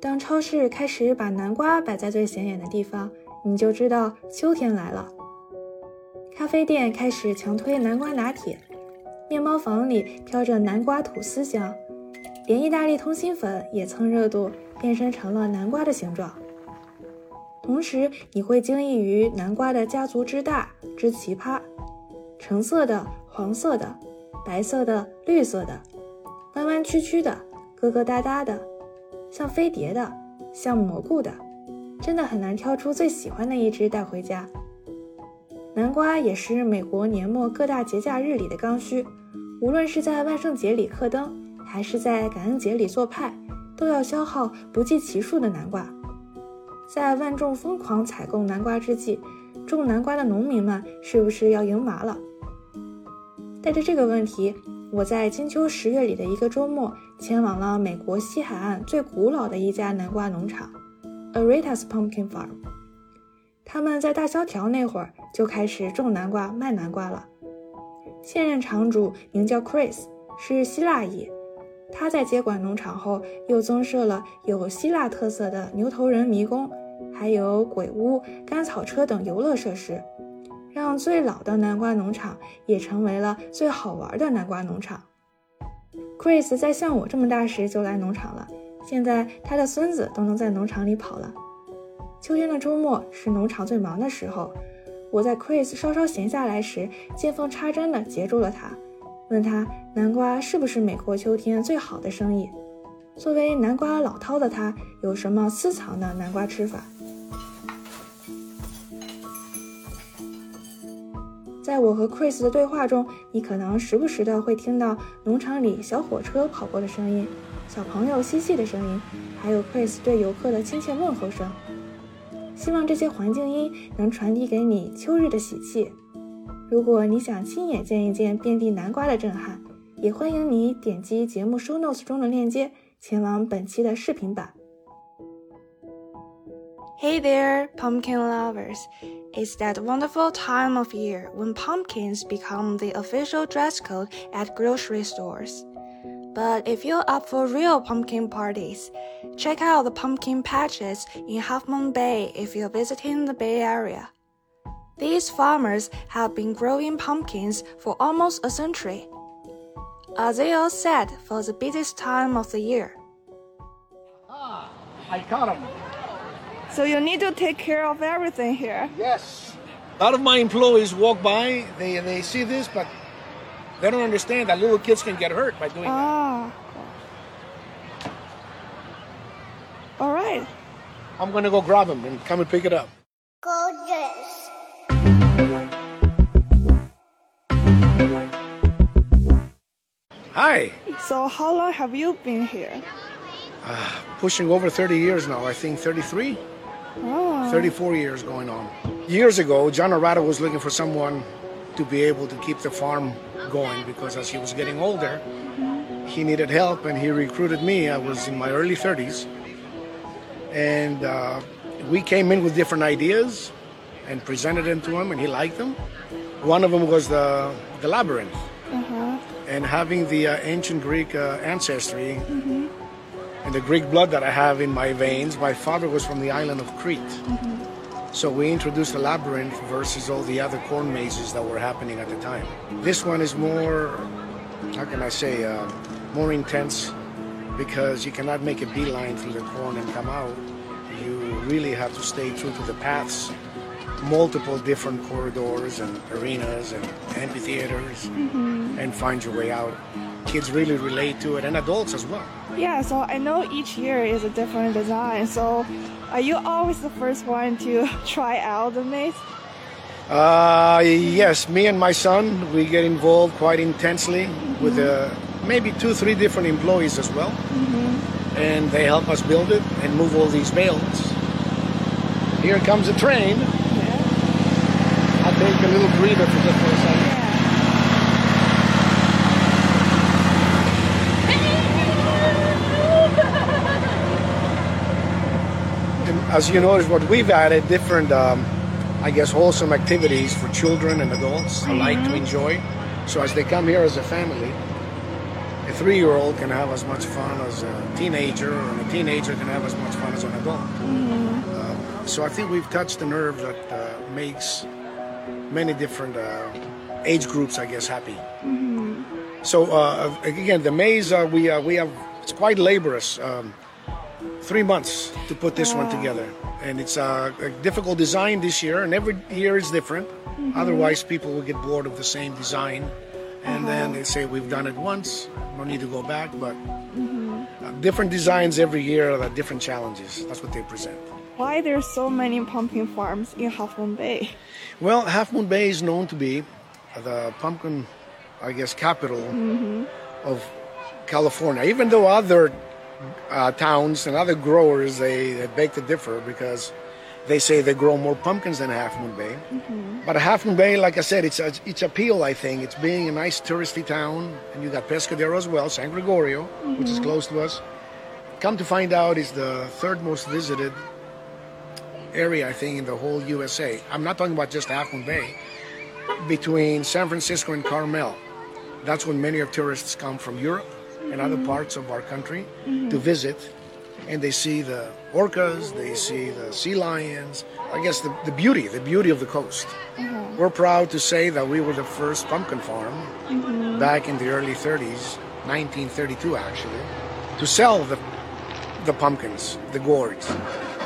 当超市开始把南瓜摆在最显眼的地方，你就知道秋天来了。咖啡店开始强推南瓜拿铁，面包房里飘着南瓜吐司香，连意大利通心粉也蹭热度，变身成了南瓜的形状。同时，你会惊异于南瓜的家族之大之奇葩：橙色的、黄色的、白色的、绿色的，弯弯曲曲的、疙疙瘩瘩的，像飞碟的、像蘑菇的，真的很难挑出最喜欢的一只带回家。南瓜也是美国年末各大节假日里的刚需，无论是在万圣节里刻灯，还是在感恩节里做派，都要消耗不计其数的南瓜。在万众疯狂采购南瓜之际，种南瓜的农民们是不是要赢麻了？带着这个问题，我在金秋十月里的一个周末，前往了美国西海岸最古老的一家南瓜农场 ——Arita's Pumpkin Farm。他们在大萧条那会儿就开始种南瓜、卖南瓜了。现任场主名叫 Chris，是希腊裔。他在接管农场后，又增设了有希腊特色的牛头人迷宫。还有鬼屋、甘草车等游乐设施，让最老的南瓜农场也成为了最好玩的南瓜农场。Chris 在像我这么大时就来农场了，现在他的孙子都能在农场里跑了。秋天的周末是农场最忙的时候，我在 Chris 稍稍闲下来时，见缝插针地截住了他，问他南瓜是不是美国秋天最好的生意。作为南瓜老饕的他，有什么私藏的南瓜吃法？在我和 Chris 的对话中，你可能时不时的会听到农场里小火车跑过的声音，小朋友嬉戏的声音，还有 Chris 对游客的亲切问候声。希望这些环境音能传递给你秋日的喜气。如果你想亲眼见一见遍地南瓜的震撼，也欢迎你点击节目 show notes 中的链接。前往本期的视频版。Hey there, pumpkin lovers! It's that wonderful time of year when pumpkins become the official dress code at grocery stores. But if you're up for real pumpkin parties, check out the pumpkin patches in Half Moon Bay if you're visiting the Bay Area. These farmers have been growing pumpkins for almost a century are they all set for the busiest time of the year? Ah, I caught them. So you need to take care of everything here. Yes. A lot of my employees walk by, they, they see this, but they don't understand that little kids can get hurt by doing ah. that. All right. I'm going to go grab them and come and pick it up. Gorgeous. Hi. So how long have you been here? Uh, pushing over 30 years now. I think 33. Oh. 34 years going on. Years ago, John Arata was looking for someone to be able to keep the farm going because as he was getting older, he needed help and he recruited me. I was in my early 30s. And uh, we came in with different ideas and presented them to him and he liked them. One of them was the, the labyrinth. Uh-huh and having the uh, ancient Greek uh, ancestry mm-hmm. And the Greek blood that I have in my veins, my father was from the island of Crete. Mm-hmm. So we introduced the labyrinth versus all the other corn mazes that were happening at the time. This one is more, how can I say, uh, more intense because you cannot make a beeline through the corn and come out. You really have to stay true to the paths multiple different corridors and arenas and amphitheaters mm-hmm. and find your way out. Kids really relate to it and adults as well. Yeah, so I know each year is a different design. So are you always the first one to try out the maze? Uh, yes, me and my son, we get involved quite intensely mm-hmm. with uh, maybe two, three different employees as well. Mm-hmm. And they help us build it and move all these bales. Here comes a train little breather for just for a second. as you notice, what we've added different, um, I guess, wholesome activities for children and adults mm-hmm. alike to enjoy. So as they come here as a family, a three-year-old can have as much fun as a teenager, and a teenager can have as much fun as an adult. Uh, so I think we've touched the nerve that uh, makes many different uh, age groups, I guess, happy. So uh, again, the maze uh, we uh, we have it's quite laborious. Um, three months to put this one together, and it's a, a difficult design this year, and every year is different. Otherwise, people will get bored of the same design, and then they say we've done it once, no need to go back. But uh, different designs every year are different challenges. That's what they present. Why there's so many pumpkin farms in Half Moon Bay? Well, Half Moon Bay is known to be the pumpkin, I guess, capital mm-hmm. of California. Even though other uh, towns and other growers they, they beg to differ because they say they grow more pumpkins than Half Moon Bay. Mm-hmm. But Half Moon Bay, like I said, it's a, it's appeal. I think it's being a nice touristy town, and you got Pescadero as well, San Gregorio, which is mm-hmm. close to us. Come to find out, is the third most visited area I think in the whole USA. I'm not talking about just Half Moon Bay. Between San Francisco and Carmel, that's when many of tourists come from Europe and other mm-hmm. parts of our country mm-hmm. to visit, and they see the orcas, they see the sea lions. I guess the, the beauty, the beauty of the coast. Mm-hmm. We're proud to say that we were the first pumpkin farm back in the early 30s, 1932 actually, to sell the the pumpkins, the gourds.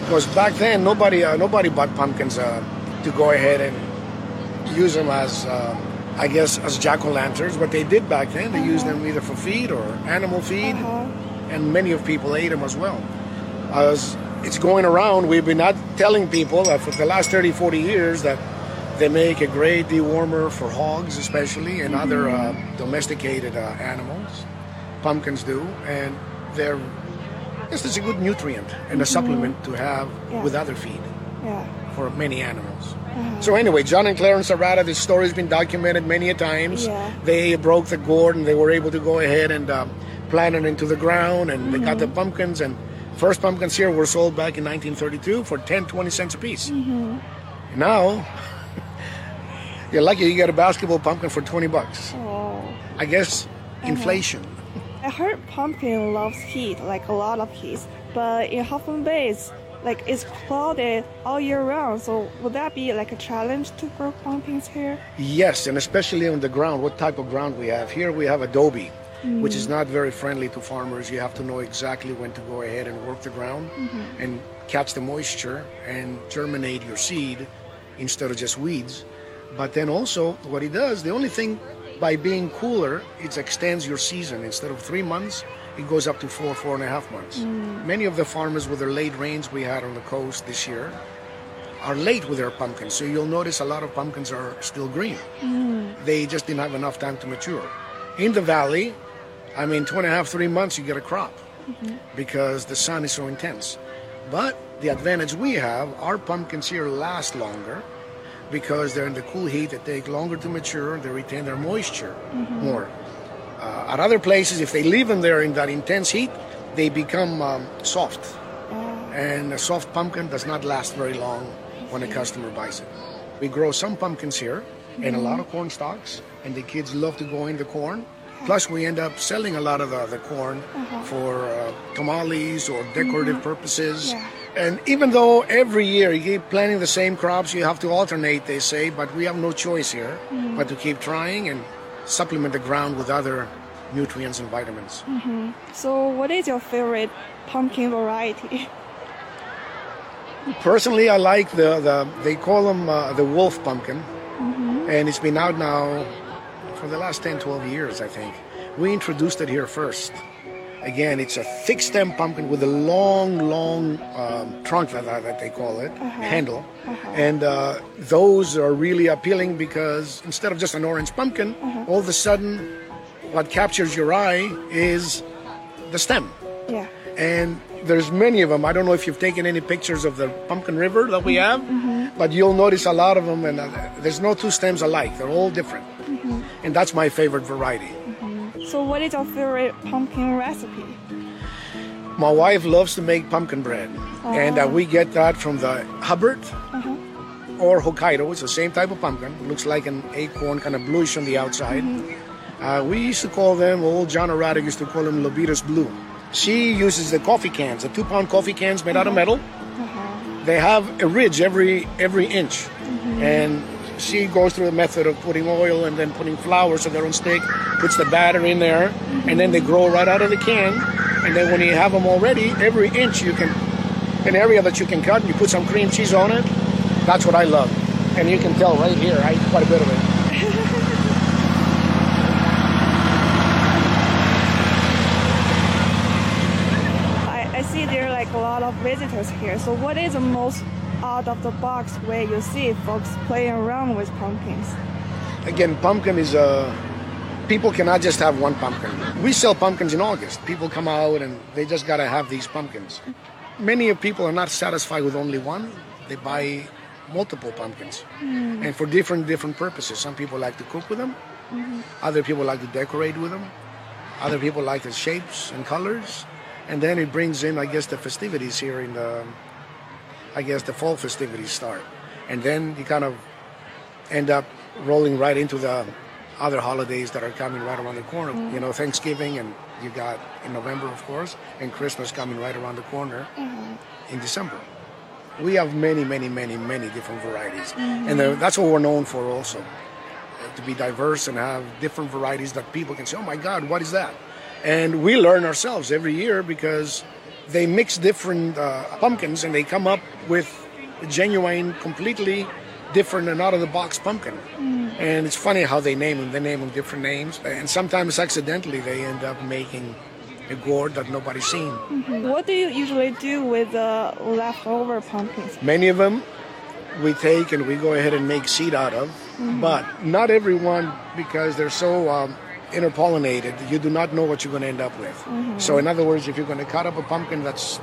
Because back then nobody uh, nobody bought pumpkins uh, to go ahead and use them as uh, I guess as jack o' lanterns. What they did back then, they used them either for feed or animal feed, and many of people ate them as well. As it's going around, we've been not telling people that for the last 30, 40 years that they make a great dewormer for hogs, especially, and other uh, domesticated uh, animals. Pumpkins do, and they're just is a good nutrient and a supplement to have Yeah. with other feed Yeah. for many animals. Uh-huh. So anyway, John and Clarence Arata, this story's been documented many a times. Yeah. They broke the gourd and they were able to go ahead and um, plant it into the ground and they got the mm-hmm. pumpkins and first pumpkins here were sold back in 1932 for 10, 20 cents a piece. Mm-hmm. Now, you're lucky you get a basketball pumpkin for 20 bucks. Oh. I guess uh-huh. inflation. I heard pumpkin loves heat, like a lot of heat. But in Half Moon Bay, it's like it's cloudy all year round. So would that be like a challenge to grow pumpkins here? Yes, and especially on the ground, what type of ground we have. Here we have adobe, which is mm. not very friendly to farmers. You have to know exactly when to go ahead and work the ground mm-hmm. and catch the moisture and germinate your seed instead of just weeds. But then also, what it does, the only thing by being cooler, it extends your season. Instead of three months, it goes up to four, four and a half months. Mm. Many of the farmers with their late rains we had on the coast this year are late with their pumpkins. So you'll notice a lot of pumpkins are still green. Mm. They just didn't have enough time to mature. In the valley, I mean, two and a half, three months, you get a crop mm-hmm. because the sun is so intense. But the advantage we have, our pumpkins here last longer because they're in the cool heat. They take longer to mature. They retain their moisture more. Uh, at other places, if they leave them there in that intense heat, they become um, soft. And a soft pumpkin does not last very long when a customer buys it. We grow some pumpkins here and a lot of corn stalks, and the kids love to go in the corn. Plus, we end up selling a lot of the, the corn for uh, tamales or decorative purposes. Yeah. And even though every year you keep planting the same crops, you have to alternate, they say, but we have no choice here mm-hmm. but to keep trying and supplement the ground with other nutrients and vitamins. Mm-hmm. So what is your favorite pumpkin variety? Personally, I like the, the they call them uh, the wolf pumpkin, mm-hmm. and it's been out now for the last 10, 12 years, I think. We introduced it here first. Again, it's a thick stem pumpkin with a long, long um, trunk that, that they call it, handle. And uh, those are really appealing because instead of just an orange pumpkin, all of a sudden, what captures your eye is the stem Yeah. and there's many of them. I don't know if you've taken any pictures of the pumpkin river that we have, but you'll notice a lot of them, and uh, there's no two stems alike. They're all different, and that's my favorite variety. So what is your favorite pumpkin recipe? My wife loves to make pumpkin bread, and uh, oh. we get that from the Hubbard uh-huh. or Hokkaido. It's the same type of pumpkin. It looks like an acorn, kind of bluish on the outside. Mm-hmm. Uh, we used to call them, old John Arata used to call them Lobitas Blue. She uses the coffee cans, the two pound coffee cans made out of mm-hmm. metal. Uh-huh. They have a ridge every every inch. Mm-hmm. And she goes through the method of putting oil and then putting flour so they're on stick, puts the batter in there, and then they grow right out of the can. And then when you have them already, every inch you can, an area that you can cut, and you put some cream cheese on it. That's what I love. And you can tell right here, I eat quite a bit of it. I see there are like a lot of visitors here. So what is the most out of the box way you see folks playing around with pumpkins? Again, pumpkin is a. People cannot just have one pumpkin. We sell pumpkins in August. People come out and they just gotta have these pumpkins. Many of people are not satisfied with only one. They buy multiple pumpkins, mm. and for different different purposes. Some people like to cook with them. Mm-hmm. Other people like to decorate with them. Other people like the shapes and colors. And then it brings in, I guess, the festivities here in the, I guess, the fall festivities start. And then you kind of end up rolling right into the other holidays that are coming right around the corner. You know, Thanksgiving, and you got in November, of course, and Christmas coming right around the corner in December. We have many, many, many, many different varieties. And uh, that's what we're known for also uh, to be diverse and have different varieties that people can say, oh my God, what is that? And we learn ourselves every year because they mix different uh, pumpkins and they come up with a genuine, completely different and out of the box pumpkin. And it's funny how they name them. They name them different names. And sometimes accidentally they end up making a gourd that nobody's seen. What do you usually do with the leftover pumpkins? Many of them we take and we go ahead and make seed out of, but not everyone because they're so um, interpollinated. You do not know what you're going to end up with. So, in other words, if you're going to cut up a pumpkin that's,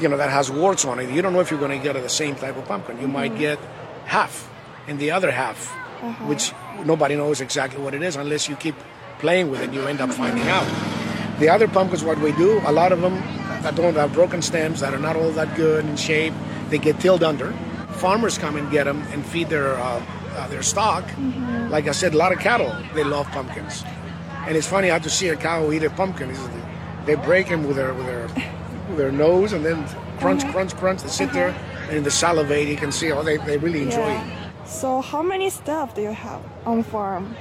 you know, that has warts on it, you don't know if you're going to get the same type of pumpkin. You might get half, and the other half, which nobody knows exactly what it is unless you keep playing with it. You end up finding out. The other pumpkins, what we do, a lot of them that don't have broken stems, that are not all that good in shape, they get tilled under. Farmers come and get them and feed their uh, uh, their stock. Like I said, a lot of cattle they love pumpkins, and it's funny how to see a cow eat a pumpkin. They break them with their with their with their nose and then crunch, uh-huh. crunch, crunch. They sit there uh-huh. and in the salivate you can see oh they, they really enjoy it. So how many staff do you have on farm?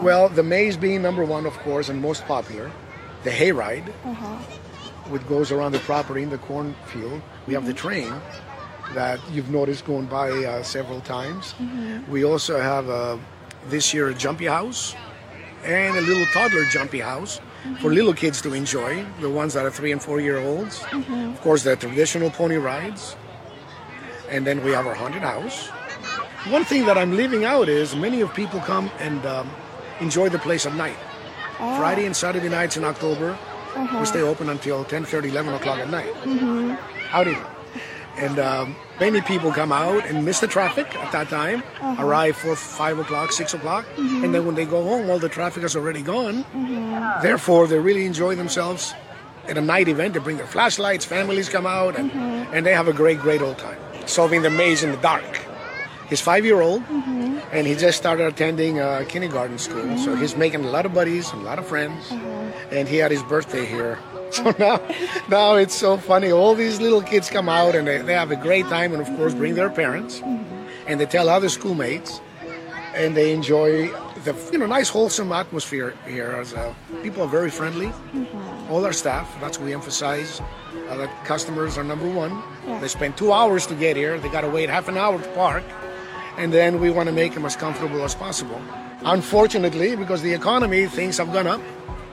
Well, the maze being number one, of course, and most popular. The hayride, uh-huh. which goes around the property in the cornfield. We have the mm-hmm. train that you've noticed going by uh, several times. Mm-hmm. We also have uh, this year a jumpy house and a little toddler jumpy house for little kids to enjoy, the ones that are three and four year olds. Mm-hmm. Of course, the traditional pony rides. And then we have our haunted house. One thing that I'm leaving out is many of people come and um, enjoy the place at night. Oh. Friday and Saturday nights in October, we uh-huh. stay open until 10, 30, 11 o'clock at night. Mm-hmm. Howdy. And um, many people come out and miss the traffic at that time, uh-huh. arrive for 5 o'clock, 6 o'clock, and then mm-hmm. when they go home, all the traffic is already gone. Mm-hmm. Therefore, they really enjoy themselves at a night event. They bring their flashlights, families come out, and, mm-hmm. and they have a great, great old time solving the maze in the dark. He's five year old, and he just started attending uh, kindergarten school. So he's making a lot of buddies and a lot of friends. And he had his birthday here. So now, now it's so funny. All these little kids come out and they, they have a great time, and of course, bring their parents, and they tell other schoolmates, and they enjoy the you know nice wholesome atmosphere here. As uh, people are very friendly, all our staff. That's what we emphasize. Uh, that customers are number one. They spend two hours to get here. They got to wait half an hour to park, and then we want to make them as comfortable as possible. Unfortunately, because the economy things have gone up,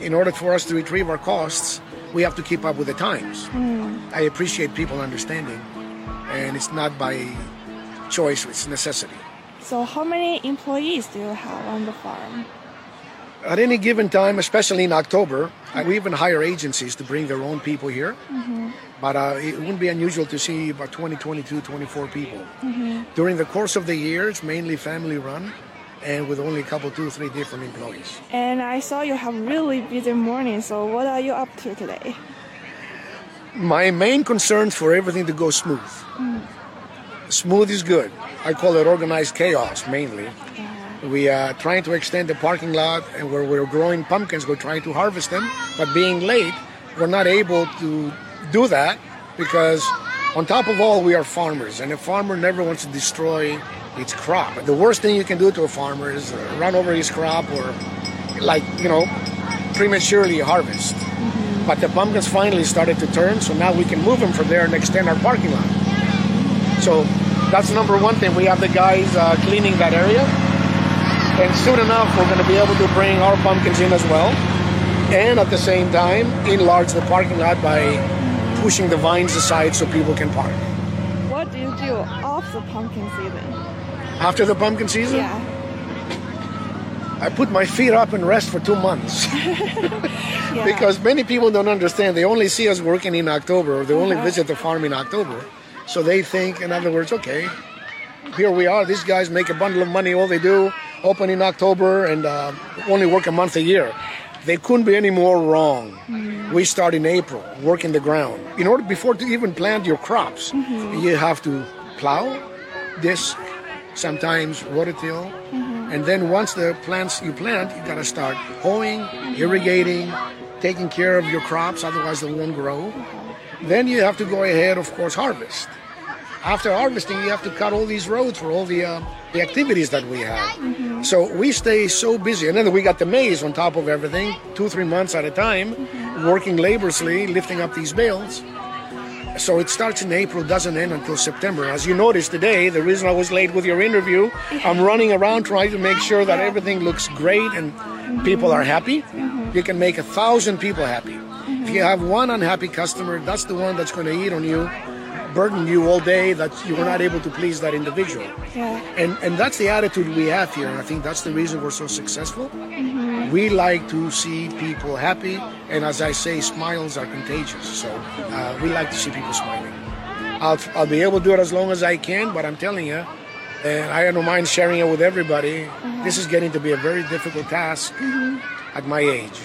in order for us to retrieve our costs, we have to keep up with the times. Hmm. I appreciate people understanding, and it's not by choice; it's necessity. So how many employees do you have on the farm? At any given time, especially in October, uh, we even hire agencies to bring their own people here. But uh, it wouldn't be unusual to see about 20, 22, 24 people. During the course of the year, it's mainly family run and with only a couple, two, three different employees. And I saw you have really busy morning. So what are you up to today? My main concern for everything to go smooth. Smooth is good. I call it organized chaos mainly. We are trying to extend the parking lot, and where we're growing pumpkins, we're trying to harvest them. But being late, we're not able to do that because, on top of all, we are farmers, and a farmer never wants to destroy its crop. The worst thing you can do to a farmer is run over his crop or, like you know, prematurely harvest. Mm-hmm. But the pumpkins finally started to turn, so now we can move them from there and extend our parking lot. So that's number one thing. We have the guys uh, cleaning that area and soon enough, we're going to be able to bring our pumpkins in as well. And at the same time, enlarge the parking lot by pushing the vines aside so people can park. What do you do after the pumpkin season? After the pumpkin season? Yeah. I put my feet up and rest for two months. yeah. Because many people don't understand. They only see us working in October, or they only uh-huh. visit the farm in October. So they think, in other words, okay, here we are. These guys make a bundle of money. All they do open in October and uh, only work a month a year. They couldn't be any more wrong. Mm-hmm. We start in April, working the ground. In order before to even plant your crops, mm-hmm. you have to plow, disc, sometimes rototill, mm-hmm. and then once the plants you plant, you got to start hoeing, mm-hmm. irrigating, taking care of your crops, otherwise they won't grow. Then you have to go ahead, of course, harvest after harvesting, you have to cut all these roads for all the uh, the activities that we have. Mm-hmm. So we stay so busy, and then we got the maze on top of everything, two three months at a time, mm-hmm. working laboriously, lifting up these bales. So it starts in April, doesn't end until September. As you noticed today, the reason I was late with your interview, I'm running around trying to make sure that everything looks great and mm-hmm. people are happy. Mm-hmm. You can make a thousand people happy. If you have one unhappy customer, that's the one that's going to eat on you burden you all day that you were not able to please that individual. Yeah. And and that's the attitude we have here, and I think that's the reason we're so successful. Mm-hmm. We like to see people happy, and as I say, smiles are contagious. So uh, we like to see people smiling. I'll I'll be able to do it as long as I can, but I'm telling you. And I don't mind sharing it with everybody. Mm-hmm. This is getting to be a very difficult task mm-hmm. at my age.